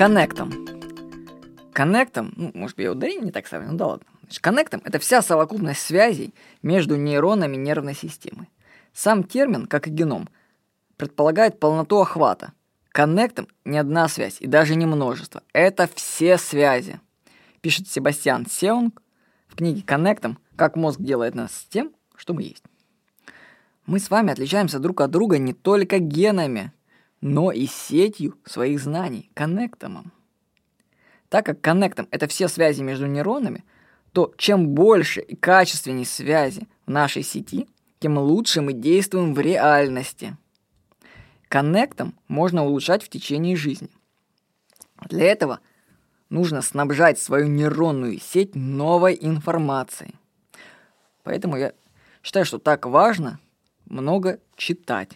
коннектом. Коннектом, ну, может я ударение не так ставлю, ну да ладно. Коннектом – это вся совокупность связей между нейронами нервной системы. Сам термин, как и геном, предполагает полноту охвата. Коннектом не одна связь и даже не множество. Это все связи. Пишет Себастьян Сеунг в книге «Коннектом. Как мозг делает нас тем, что мы есть». Мы с вами отличаемся друг от друга не только генами, но и сетью своих знаний, коннектомом. Так как коннектом – это все связи между нейронами, то чем больше и качественнее связи в нашей сети, тем лучше мы действуем в реальности. Коннектом можно улучшать в течение жизни. Для этого нужно снабжать свою нейронную сеть новой информацией. Поэтому я считаю, что так важно много читать.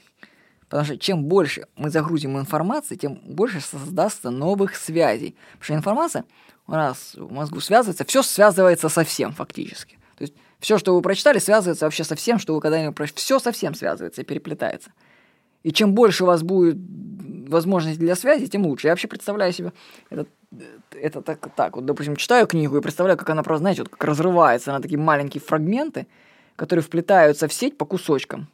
Потому что чем больше мы загрузим информации, тем больше создастся новых связей. Потому что информация у нас в мозгу связывается, все связывается со всем фактически. То есть все, что вы прочитали, связывается вообще со всем, что вы когда-нибудь прочитали. Все совсем связывается и переплетается. И чем больше у вас будет возможностей для связи, тем лучше. Я вообще представляю себе это, это так, так. Вот, допустим, читаю книгу и представляю, как она просто, знаете, вот как разрывается на такие маленькие фрагменты, которые вплетаются в сеть по кусочкам.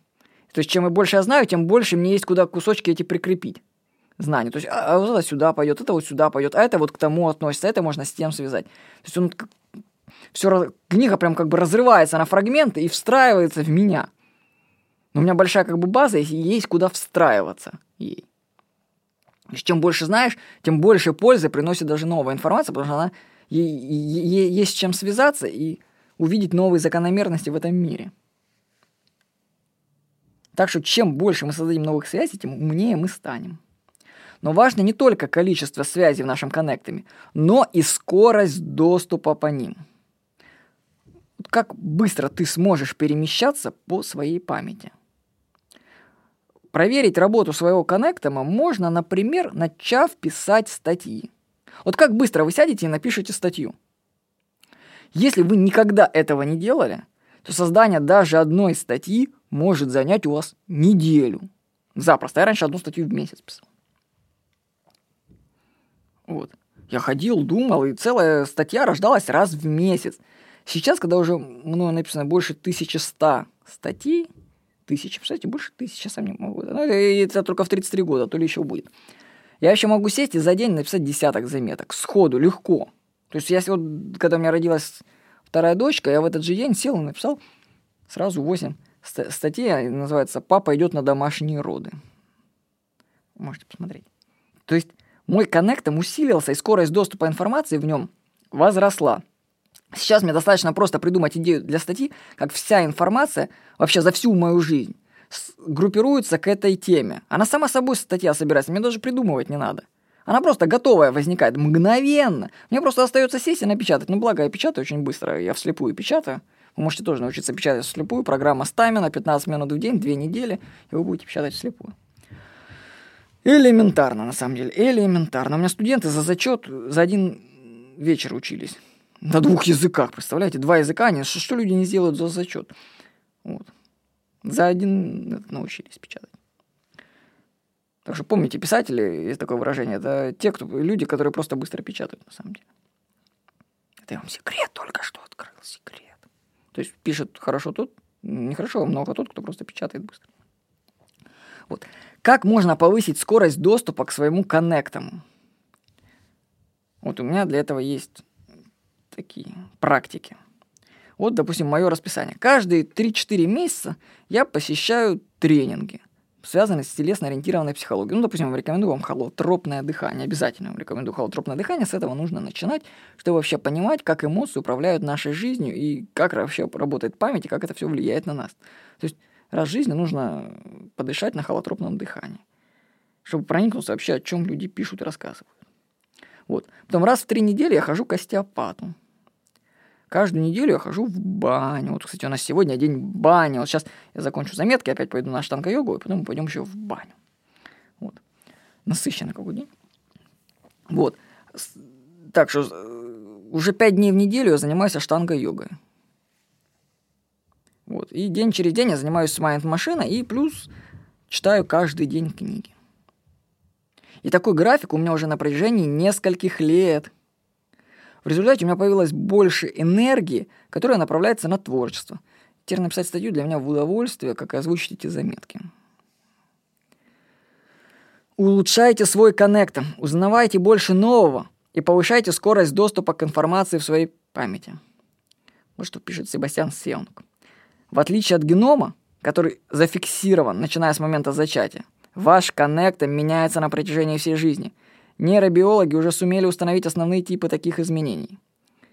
То есть, чем я больше я знаю, тем больше мне есть куда кусочки эти прикрепить. Знания. То есть, а, а вот это сюда пойдет, это вот сюда пойдет, а это вот к тому относится, это можно с тем связать. То есть, он все, книга прям как бы разрывается на фрагменты и встраивается в меня. Но у меня большая как бы база, и есть куда встраиваться ей. То есть, чем больше знаешь, тем больше пользы приносит даже новая информация, потому что она ей, ей, есть чем связаться и увидеть новые закономерности в этом мире. Так что чем больше мы создадим новых связей, тем умнее мы станем. Но важно не только количество связей в нашем коннектами, но и скорость доступа по ним. Как быстро ты сможешь перемещаться по своей памяти. Проверить работу своего коннектома можно, например, начав писать статьи. Вот как быстро вы сядете и напишете статью. Если вы никогда этого не делали, то создание даже одной статьи может занять у вас неделю. Запросто. Я раньше одну статью в месяц писал. Вот. Я ходил, думал, и целая статья рождалась раз в месяц. Сейчас, когда уже мною написано больше 1100 статей, тысячи, представляете, больше тысячи, сам не могу. Ну, это только в 33 года, то ли еще будет. Я еще могу сесть и за день написать десяток заметок. Сходу, легко. То есть, если вот, когда у меня родилась вторая дочка, я в этот же день сел и написал сразу 8 статья называется «Папа идет на домашние роды». Можете посмотреть. То есть мой коннектом усилился, и скорость доступа информации в нем возросла. Сейчас мне достаточно просто придумать идею для статьи, как вся информация вообще за всю мою жизнь группируется к этой теме. Она сама собой статья собирается, мне даже придумывать не надо. Она просто готовая возникает мгновенно. Мне просто остается сесть и напечатать. Ну, благо, я печатаю очень быстро, я вслепую печатаю. Вы можете тоже научиться печатать вслепую. Программа Стамина, 15 минут в день, 2 недели, и вы будете печатать вслепую. Элементарно, на самом деле, элементарно. У меня студенты за зачет за один вечер учились. На двух языках, представляете? Два языка, они, что, что люди не сделают за зачет? Вот. За один научились печатать. Так что помните, писатели, есть такое выражение, это те кто, люди, которые просто быстро печатают, на самом деле. Это я вам секрет только что открыл, секрет. То есть пишет хорошо тот, не хорошо, а много тот, кто просто печатает быстро. Вот. Как можно повысить скорость доступа к своему коннектам? Вот у меня для этого есть такие практики. Вот, допустим, мое расписание. Каждые 3-4 месяца я посещаю тренинги – связаны с телесно-ориентированной психологией. Ну, допустим, рекомендую вам холотропное дыхание. Обязательно вам рекомендую холотропное дыхание. С этого нужно начинать, чтобы вообще понимать, как эмоции управляют нашей жизнью и как вообще работает память и как это все влияет на нас. То есть раз в жизни нужно подышать на холотропном дыхании, чтобы проникнуться вообще, о чем люди пишут и рассказывают. Вот. Потом раз в три недели я хожу к остеопату. Каждую неделю я хожу в баню. Вот, кстати, у нас сегодня день бани. Вот сейчас я закончу заметки, опять пойду на штанга-йогу, и потом мы пойдем еще в баню. Вот. Насыщенный какой день. Вот. Так что э, уже пять дней в неделю я занимаюсь штанга-йогой. Вот. И день через день я занимаюсь с майнд машиной и плюс читаю каждый день книги. И такой график у меня уже на протяжении нескольких лет. В результате у меня появилось больше энергии, которая направляется на творчество. Теперь написать статью для меня в удовольствие, как и озвучить эти заметки. Улучшайте свой коннектор, узнавайте больше нового и повышайте скорость доступа к информации в своей памяти. Вот что пишет Себастьян Сеунг. В отличие от генома, который зафиксирован, начиная с момента зачатия, ваш коннектор меняется на протяжении всей жизни. Нейробиологи уже сумели установить основные типы таких изменений.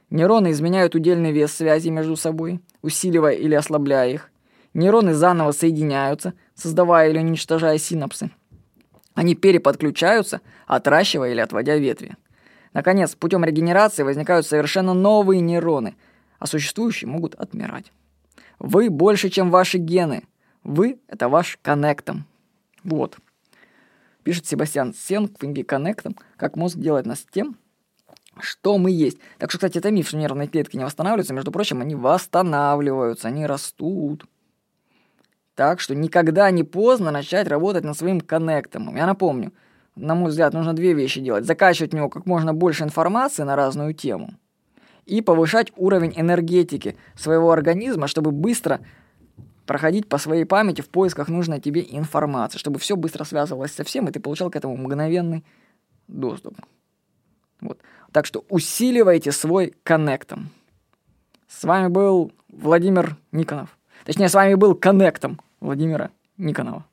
Нейроны изменяют удельный вес связей между собой, усиливая или ослабляя их. Нейроны заново соединяются, создавая или уничтожая синапсы. Они переподключаются, отращивая или отводя ветви. Наконец, путем регенерации возникают совершенно новые нейроны, а существующие могут отмирать. Вы больше, чем ваши гены. Вы — это ваш коннектом. Вот. Пишет Себастьян Сен книге «Коннектом», как мозг делает нас тем, что мы есть. Так что, кстати, это миф, что нервные клетки не восстанавливаются. Между прочим, они восстанавливаются, они растут. Так что никогда не поздно начать работать над своим коннектом. Я напомню, на мой взгляд, нужно две вещи делать. Закачивать в него как можно больше информации на разную тему – и повышать уровень энергетики своего организма, чтобы быстро проходить по своей памяти в поисках нужной тебе информации, чтобы все быстро связывалось со всем, и ты получал к этому мгновенный доступ. Вот. Так что усиливайте свой коннектом. С вами был Владимир Никонов. Точнее, с вами был коннектом Владимира Никонова.